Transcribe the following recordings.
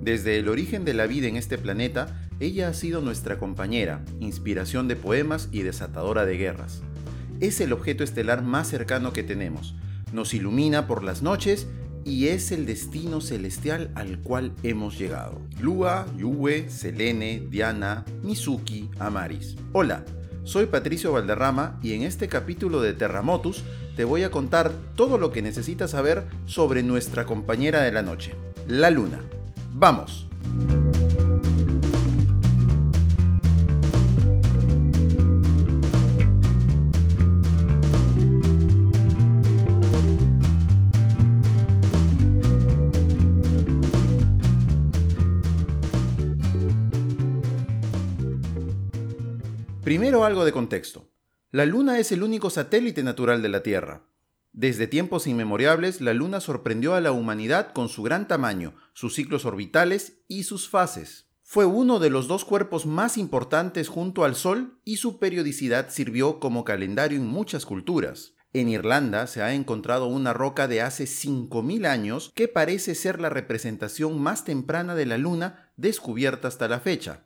Desde el origen de la vida en este planeta, ella ha sido nuestra compañera, inspiración de poemas y desatadora de guerras. Es el objeto estelar más cercano que tenemos. Nos ilumina por las noches y es el destino celestial al cual hemos llegado. Lua, Yue, Selene, Diana, Mizuki, Amaris. Hola, soy Patricio Valderrama y en este capítulo de Terramotus te voy a contar todo lo que necesitas saber sobre nuestra compañera de la noche, la Luna. ¡Vamos! Primero algo de contexto. La Luna es el único satélite natural de la Tierra. Desde tiempos inmemoriales, la Luna sorprendió a la humanidad con su gran tamaño, sus ciclos orbitales y sus fases. Fue uno de los dos cuerpos más importantes junto al Sol y su periodicidad sirvió como calendario en muchas culturas. En Irlanda se ha encontrado una roca de hace 5.000 años que parece ser la representación más temprana de la Luna descubierta hasta la fecha.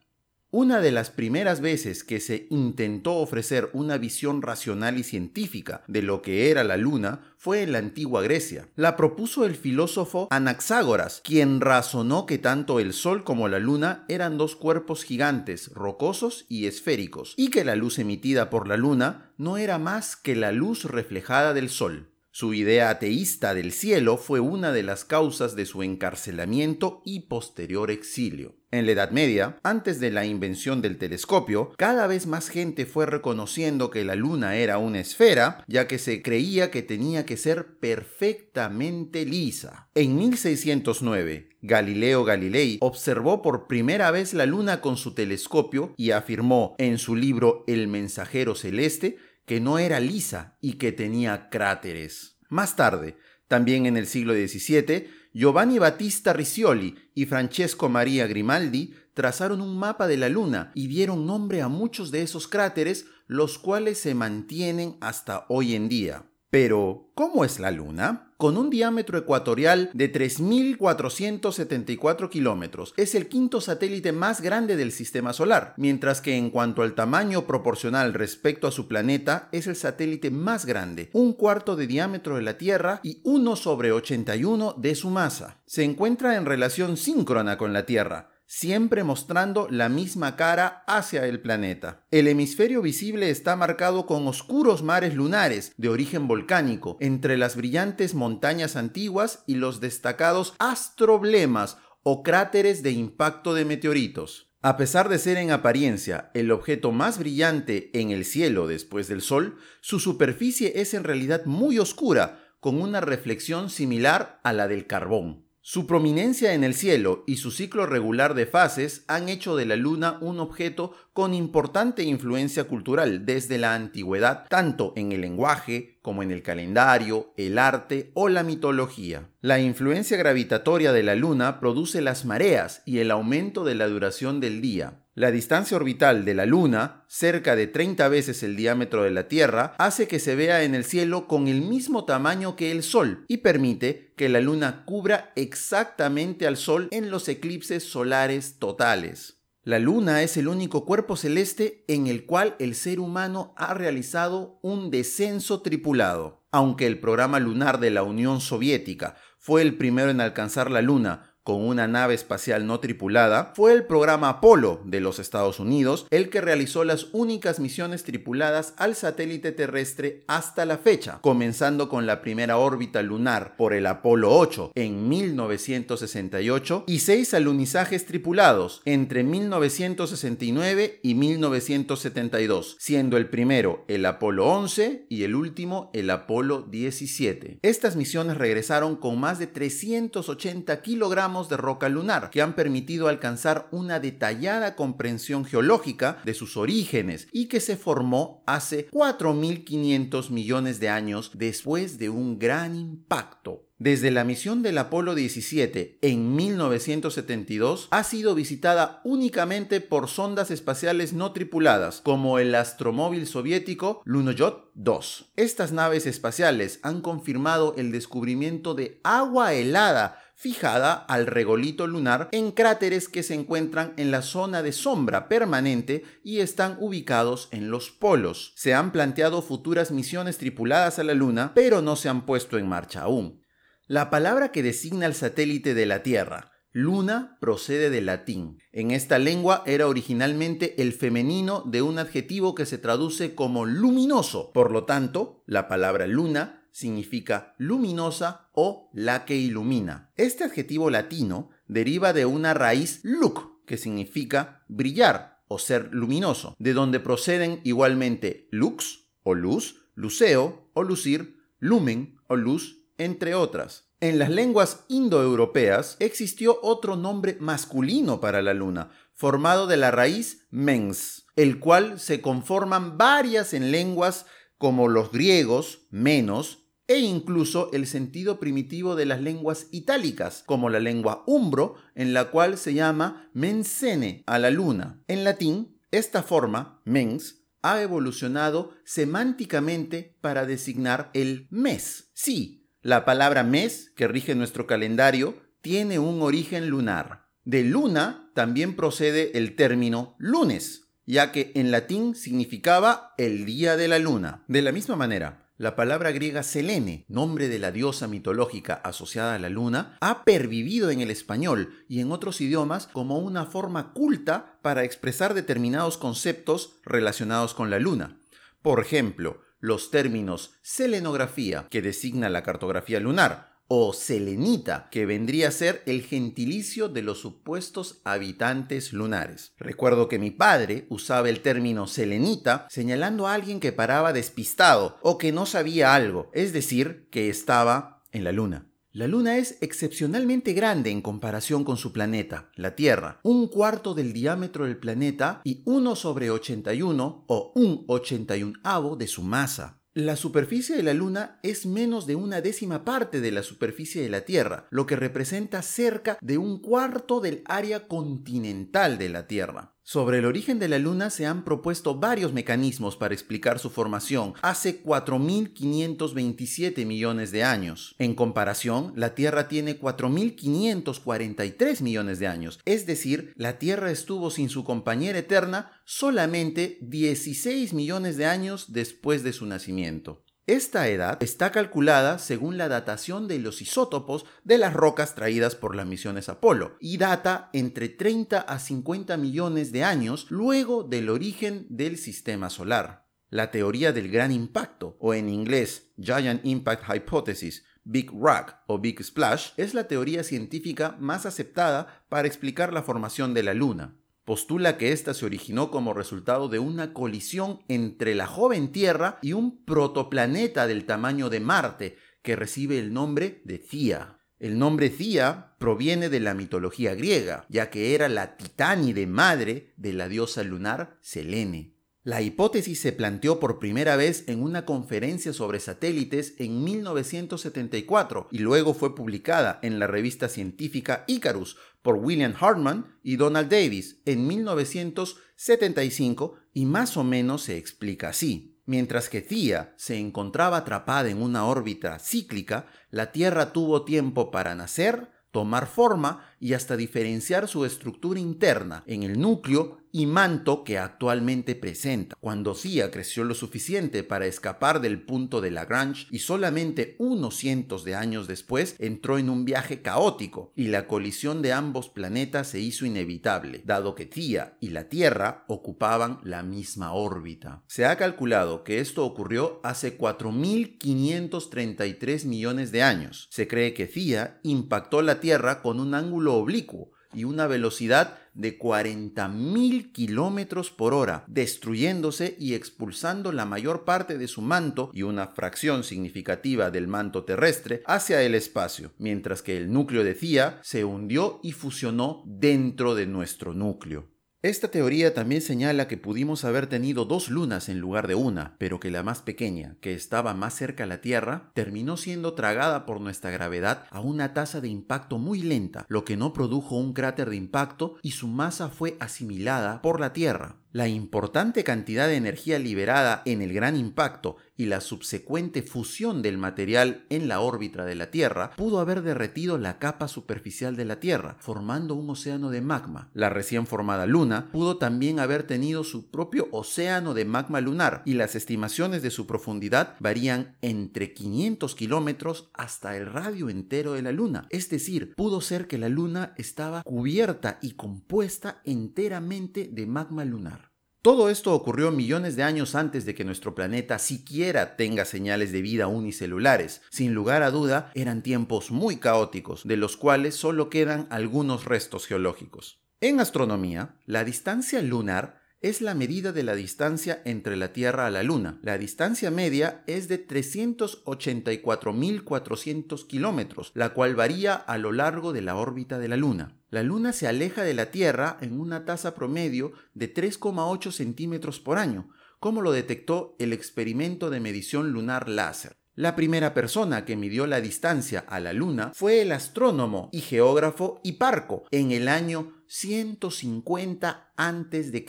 Una de las primeras veces que se intentó ofrecer una visión racional y científica de lo que era la luna fue en la antigua Grecia. La propuso el filósofo Anaxágoras, quien razonó que tanto el Sol como la luna eran dos cuerpos gigantes, rocosos y esféricos, y que la luz emitida por la luna no era más que la luz reflejada del Sol. Su idea ateísta del cielo fue una de las causas de su encarcelamiento y posterior exilio. En la Edad Media, antes de la invención del telescopio, cada vez más gente fue reconociendo que la Luna era una esfera, ya que se creía que tenía que ser perfectamente lisa. En 1609, Galileo Galilei observó por primera vez la Luna con su telescopio y afirmó en su libro El mensajero celeste que no era lisa y que tenía cráteres. Más tarde, también en el siglo XVII, Giovanni Battista Riccioli y Francesco Maria Grimaldi trazaron un mapa de la Luna y dieron nombre a muchos de esos cráteres, los cuales se mantienen hasta hoy en día. Pero, ¿cómo es la Luna? Con un diámetro ecuatorial de 3.474 kilómetros, es el quinto satélite más grande del Sistema Solar, mientras que en cuanto al tamaño proporcional respecto a su planeta, es el satélite más grande, un cuarto de diámetro de la Tierra y 1 sobre 81 de su masa. Se encuentra en relación síncrona con la Tierra, siempre mostrando la misma cara hacia el planeta. El hemisferio visible está marcado con oscuros mares lunares de origen volcánico, entre las brillantes montañas antiguas y los destacados astroblemas o cráteres de impacto de meteoritos. A pesar de ser en apariencia el objeto más brillante en el cielo después del Sol, su superficie es en realidad muy oscura, con una reflexión similar a la del carbón. Su prominencia en el cielo y su ciclo regular de fases han hecho de la Luna un objeto con importante influencia cultural desde la antigüedad, tanto en el lenguaje como en el calendario, el arte o la mitología. La influencia gravitatoria de la Luna produce las mareas y el aumento de la duración del día. La distancia orbital de la Luna, cerca de 30 veces el diámetro de la Tierra, hace que se vea en el cielo con el mismo tamaño que el Sol y permite que la Luna cubra exactamente al Sol en los eclipses solares totales. La Luna es el único cuerpo celeste en el cual el ser humano ha realizado un descenso tripulado. Aunque el programa lunar de la Unión Soviética fue el primero en alcanzar la Luna con una nave espacial no tripulada, fue el programa Apolo de los Estados Unidos el que realizó las únicas misiones tripuladas al satélite terrestre hasta la fecha, comenzando con la primera órbita lunar por el Apolo 8 en 1968 y seis alunizajes tripulados entre 1969 y 1972, siendo el primero el Apolo 11 y el último el Apolo 17. Estas misiones regresaron con más de 380 kilogramos de roca lunar, que han permitido alcanzar una detallada comprensión geológica de sus orígenes y que se formó hace 4.500 millones de años después de un gran impacto. Desde la misión del Apolo 17 en 1972 ha sido visitada únicamente por sondas espaciales no tripuladas, como el astromóvil soviético Lunoyot 2. Estas naves espaciales han confirmado el descubrimiento de agua helada fijada al regolito lunar en cráteres que se encuentran en la zona de sombra permanente y están ubicados en los polos. Se han planteado futuras misiones tripuladas a la Luna, pero no se han puesto en marcha aún. La palabra que designa al satélite de la Tierra, Luna procede del latín. En esta lengua era originalmente el femenino de un adjetivo que se traduce como luminoso. Por lo tanto, la palabra luna significa luminosa o la que ilumina. Este adjetivo latino deriva de una raíz lux, que significa brillar o ser luminoso, de donde proceden igualmente lux o luz, luceo o lucir, lumen o luz, entre otras. En las lenguas indoeuropeas existió otro nombre masculino para la luna, formado de la raíz mens, el cual se conforman varias en lenguas como los griegos, menos, e incluso el sentido primitivo de las lenguas itálicas, como la lengua umbro, en la cual se llama mensene a la luna. En latín, esta forma, mens, ha evolucionado semánticamente para designar el mes. Sí, la palabra mes, que rige nuestro calendario, tiene un origen lunar. De luna también procede el término lunes, ya que en latín significaba el día de la luna. De la misma manera, la palabra griega Selene, nombre de la diosa mitológica asociada a la luna, ha pervivido en el español y en otros idiomas como una forma culta para expresar determinados conceptos relacionados con la luna. Por ejemplo, los términos selenografía, que designa la cartografía lunar, o selenita, que vendría a ser el gentilicio de los supuestos habitantes lunares. Recuerdo que mi padre usaba el término selenita señalando a alguien que paraba despistado o que no sabía algo, es decir, que estaba en la luna. La Luna es excepcionalmente grande en comparación con su planeta, la Tierra, un cuarto del diámetro del planeta y 1 sobre 81 o un 81avo de su masa. La superficie de la Luna es menos de una décima parte de la superficie de la Tierra, lo que representa cerca de un cuarto del área continental de la Tierra. Sobre el origen de la Luna se han propuesto varios mecanismos para explicar su formación hace 4.527 millones de años. En comparación, la Tierra tiene 4.543 millones de años, es decir, la Tierra estuvo sin su compañera eterna solamente 16 millones de años después de su nacimiento. Esta edad está calculada según la datación de los isótopos de las rocas traídas por las misiones Apolo y data entre 30 a 50 millones de años luego del origen del sistema solar. La teoría del gran impacto, o en inglés Giant Impact Hypothesis, Big Rock o Big Splash, es la teoría científica más aceptada para explicar la formación de la Luna postula que ésta se originó como resultado de una colisión entre la joven Tierra y un protoplaneta del tamaño de Marte, que recibe el nombre de Thea. El nombre Thea proviene de la mitología griega, ya que era la titánide madre de la diosa lunar Selene. La hipótesis se planteó por primera vez en una conferencia sobre satélites en 1974 y luego fue publicada en la revista científica Icarus por William Hartman y Donald Davis en 1975 y más o menos se explica así. Mientras que Thea se encontraba atrapada en una órbita cíclica, la Tierra tuvo tiempo para nacer, tomar forma y hasta diferenciar su estructura interna en el núcleo y manto que actualmente presenta. Cuando Cia creció lo suficiente para escapar del punto de Lagrange y solamente unos cientos de años después entró en un viaje caótico y la colisión de ambos planetas se hizo inevitable, dado que Cia y la Tierra ocupaban la misma órbita. Se ha calculado que esto ocurrió hace 4.533 millones de años. Se cree que Cia impactó la Tierra con un ángulo oblicuo y una velocidad de 40.000 kilómetros por hora, destruyéndose y expulsando la mayor parte de su manto y una fracción significativa del manto terrestre hacia el espacio, mientras que el núcleo de Cia se hundió y fusionó dentro de nuestro núcleo. Esta teoría también señala que pudimos haber tenido dos lunas en lugar de una, pero que la más pequeña, que estaba más cerca a la Tierra, terminó siendo tragada por nuestra gravedad a una tasa de impacto muy lenta, lo que no produjo un cráter de impacto y su masa fue asimilada por la Tierra. La importante cantidad de energía liberada en el gran impacto y la subsecuente fusión del material en la órbita de la Tierra pudo haber derretido la capa superficial de la Tierra, formando un océano de magma. La recién formada Luna pudo también haber tenido su propio océano de magma lunar y las estimaciones de su profundidad varían entre 500 kilómetros hasta el radio entero de la Luna. Es decir, pudo ser que la Luna estaba cubierta y compuesta enteramente de magma lunar. Todo esto ocurrió millones de años antes de que nuestro planeta siquiera tenga señales de vida unicelulares. Sin lugar a duda, eran tiempos muy caóticos, de los cuales solo quedan algunos restos geológicos. En astronomía, la distancia lunar es la medida de la distancia entre la Tierra a la Luna. La distancia media es de 384.400 kilómetros, la cual varía a lo largo de la órbita de la Luna. La Luna se aleja de la Tierra en una tasa promedio de 3,8 centímetros por año, como lo detectó el experimento de medición lunar láser. La primera persona que midió la distancia a la Luna fue el astrónomo y geógrafo Hiparco en el año 150 a.C.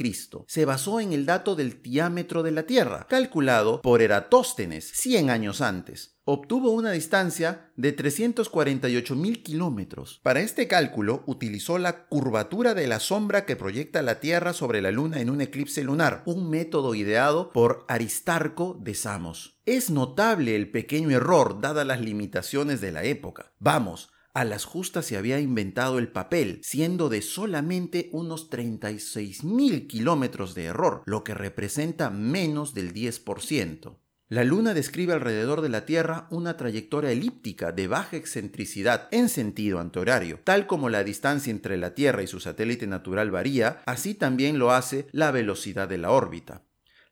Se basó en el dato del diámetro de la Tierra, calculado por Eratóstenes 100 años antes. Obtuvo una distancia de 348.000 kilómetros. Para este cálculo utilizó la curvatura de la sombra que proyecta la Tierra sobre la Luna en un eclipse lunar, un método ideado por Aristarco de Samos. Es notable el pequeño error dadas las limitaciones de la época. Vamos, a las justas se había inventado el papel, siendo de solamente unos 36.000 kilómetros de error, lo que representa menos del 10%. La Luna describe alrededor de la Tierra una trayectoria elíptica de baja excentricidad en sentido antihorario. Tal como la distancia entre la Tierra y su satélite natural varía, así también lo hace la velocidad de la órbita.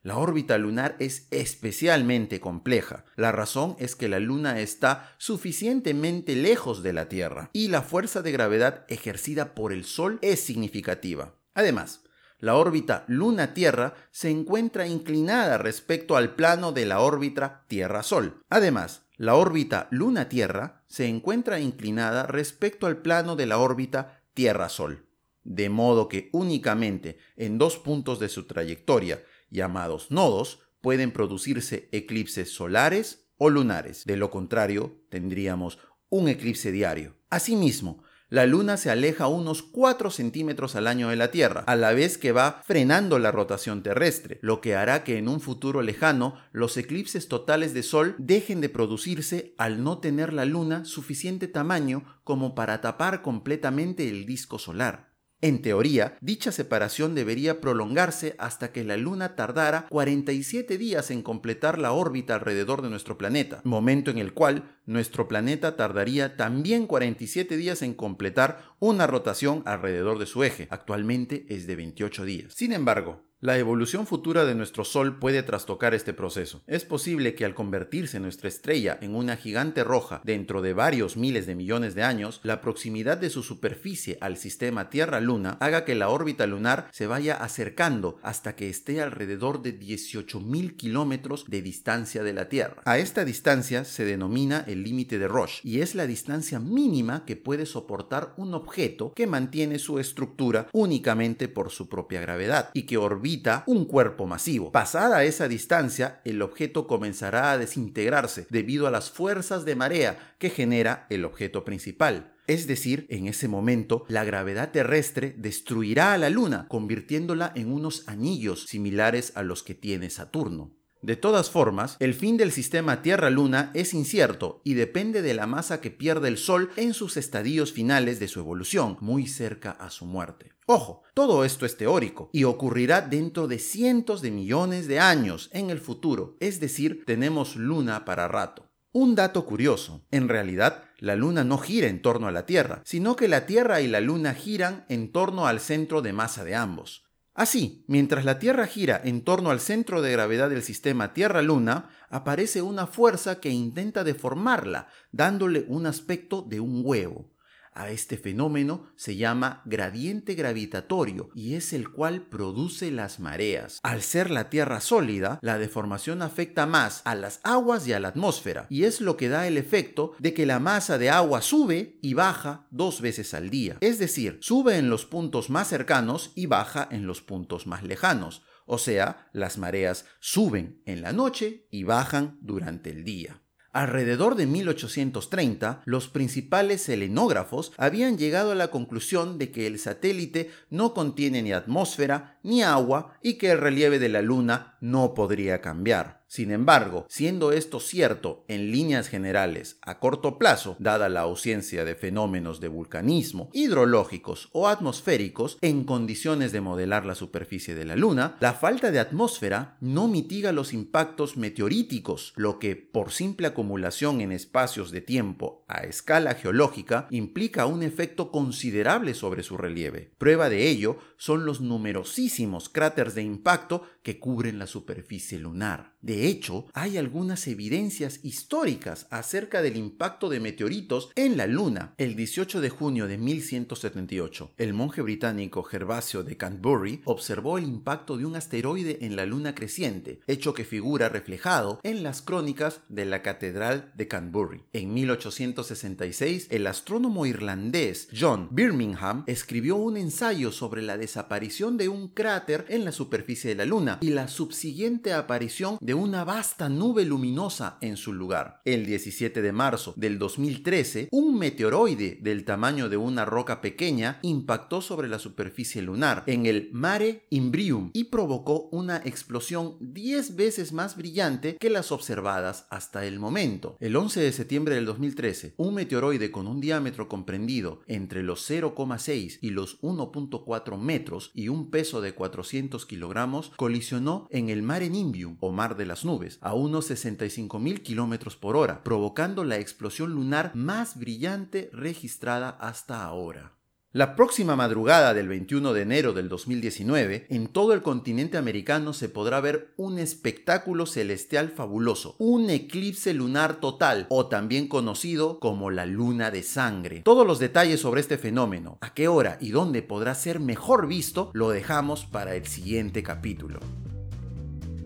La órbita lunar es especialmente compleja. La razón es que la Luna está suficientemente lejos de la Tierra y la fuerza de gravedad ejercida por el Sol es significativa. Además, la órbita Luna-Tierra se encuentra inclinada respecto al plano de la órbita Tierra-Sol. Además, la órbita Luna-Tierra se encuentra inclinada respecto al plano de la órbita Tierra-Sol. De modo que únicamente en dos puntos de su trayectoria, llamados nodos, pueden producirse eclipses solares o lunares. De lo contrario, tendríamos un eclipse diario. Asimismo, la Luna se aleja unos 4 centímetros al año de la Tierra, a la vez que va frenando la rotación terrestre, lo que hará que en un futuro lejano los eclipses totales de Sol dejen de producirse al no tener la Luna suficiente tamaño como para tapar completamente el disco solar. En teoría, dicha separación debería prolongarse hasta que la Luna tardara 47 días en completar la órbita alrededor de nuestro planeta, momento en el cual nuestro planeta tardaría también 47 días en completar una rotación alrededor de su eje. Actualmente es de 28 días. Sin embargo, la evolución futura de nuestro Sol puede trastocar este proceso. Es posible que al convertirse nuestra estrella en una gigante roja dentro de varios miles de millones de años, la proximidad de su superficie al sistema Tierra-Luna haga que la órbita lunar se vaya acercando hasta que esté alrededor de 18.000 kilómetros de distancia de la Tierra. A esta distancia se denomina el límite de Roche y es la distancia mínima que puede soportar un objeto que mantiene su estructura únicamente por su propia gravedad y que orbita un cuerpo masivo. Pasada esa distancia, el objeto comenzará a desintegrarse debido a las fuerzas de marea que genera el objeto principal. Es decir, en ese momento, la gravedad terrestre destruirá a la Luna, convirtiéndola en unos anillos similares a los que tiene Saturno. De todas formas, el fin del sistema Tierra-Luna es incierto y depende de la masa que pierde el Sol en sus estadios finales de su evolución, muy cerca a su muerte. Ojo, todo esto es teórico y ocurrirá dentro de cientos de millones de años en el futuro, es decir, tenemos Luna para rato. Un dato curioso, en realidad la Luna no gira en torno a la Tierra, sino que la Tierra y la Luna giran en torno al centro de masa de ambos. Así, mientras la Tierra gira en torno al centro de gravedad del sistema Tierra-Luna, aparece una fuerza que intenta deformarla, dándole un aspecto de un huevo. A este fenómeno se llama gradiente gravitatorio y es el cual produce las mareas. Al ser la Tierra sólida, la deformación afecta más a las aguas y a la atmósfera y es lo que da el efecto de que la masa de agua sube y baja dos veces al día. Es decir, sube en los puntos más cercanos y baja en los puntos más lejanos. O sea, las mareas suben en la noche y bajan durante el día. Alrededor de 1830, los principales selenógrafos habían llegado a la conclusión de que el satélite no contiene ni atmósfera ni agua y que el relieve de la Luna no podría cambiar. Sin embargo, siendo esto cierto en líneas generales a corto plazo, dada la ausencia de fenómenos de vulcanismo, hidrológicos o atmosféricos en condiciones de modelar la superficie de la Luna, la falta de atmósfera no mitiga los impactos meteoríticos, lo que, por simple acumulación en espacios de tiempo a escala geológica, implica un efecto considerable sobre su relieve. Prueba de ello son los numerosísimos cráteres de impacto que cubren la superficie lunar. Hecho, hay algunas evidencias históricas acerca del impacto de meteoritos en la Luna. El 18 de junio de 1178, el monje británico Gervasio de Canterbury observó el impacto de un asteroide en la Luna creciente, hecho que figura reflejado en las crónicas de la Catedral de Canterbury. En 1866, el astrónomo irlandés John Birmingham escribió un ensayo sobre la desaparición de un cráter en la superficie de la Luna y la subsiguiente aparición de una vasta nube luminosa en su lugar. El 17 de marzo del 2013, un meteoroide del tamaño de una roca pequeña impactó sobre la superficie lunar en el Mare Imbrium y provocó una explosión 10 veces más brillante que las observadas hasta el momento. El 11 de septiembre del 2013, un meteoroide con un diámetro comprendido entre los 0,6 y los 1.4 metros y un peso de 400 kilogramos colisionó en el Mare Nimbium o mar de las nubes a unos 65.000 kilómetros por hora, provocando la explosión lunar más brillante registrada hasta ahora. La próxima madrugada del 21 de enero del 2019, en todo el continente americano se podrá ver un espectáculo celestial fabuloso, un eclipse lunar total, o también conocido como la luna de sangre. Todos los detalles sobre este fenómeno, a qué hora y dónde podrá ser mejor visto, lo dejamos para el siguiente capítulo.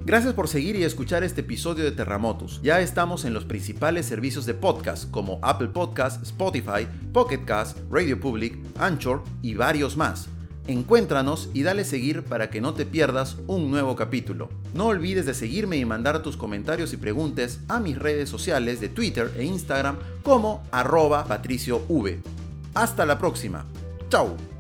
Gracias por seguir y escuchar este episodio de Terramotus. Ya estamos en los principales servicios de podcast como Apple Podcast, Spotify, Pocket Cast, Radio Public, Anchor y varios más. Encuéntranos y dale seguir para que no te pierdas un nuevo capítulo. No olvides de seguirme y mandar tus comentarios y preguntas a mis redes sociales de Twitter e Instagram como arroba patriciov. Hasta la próxima. Chao.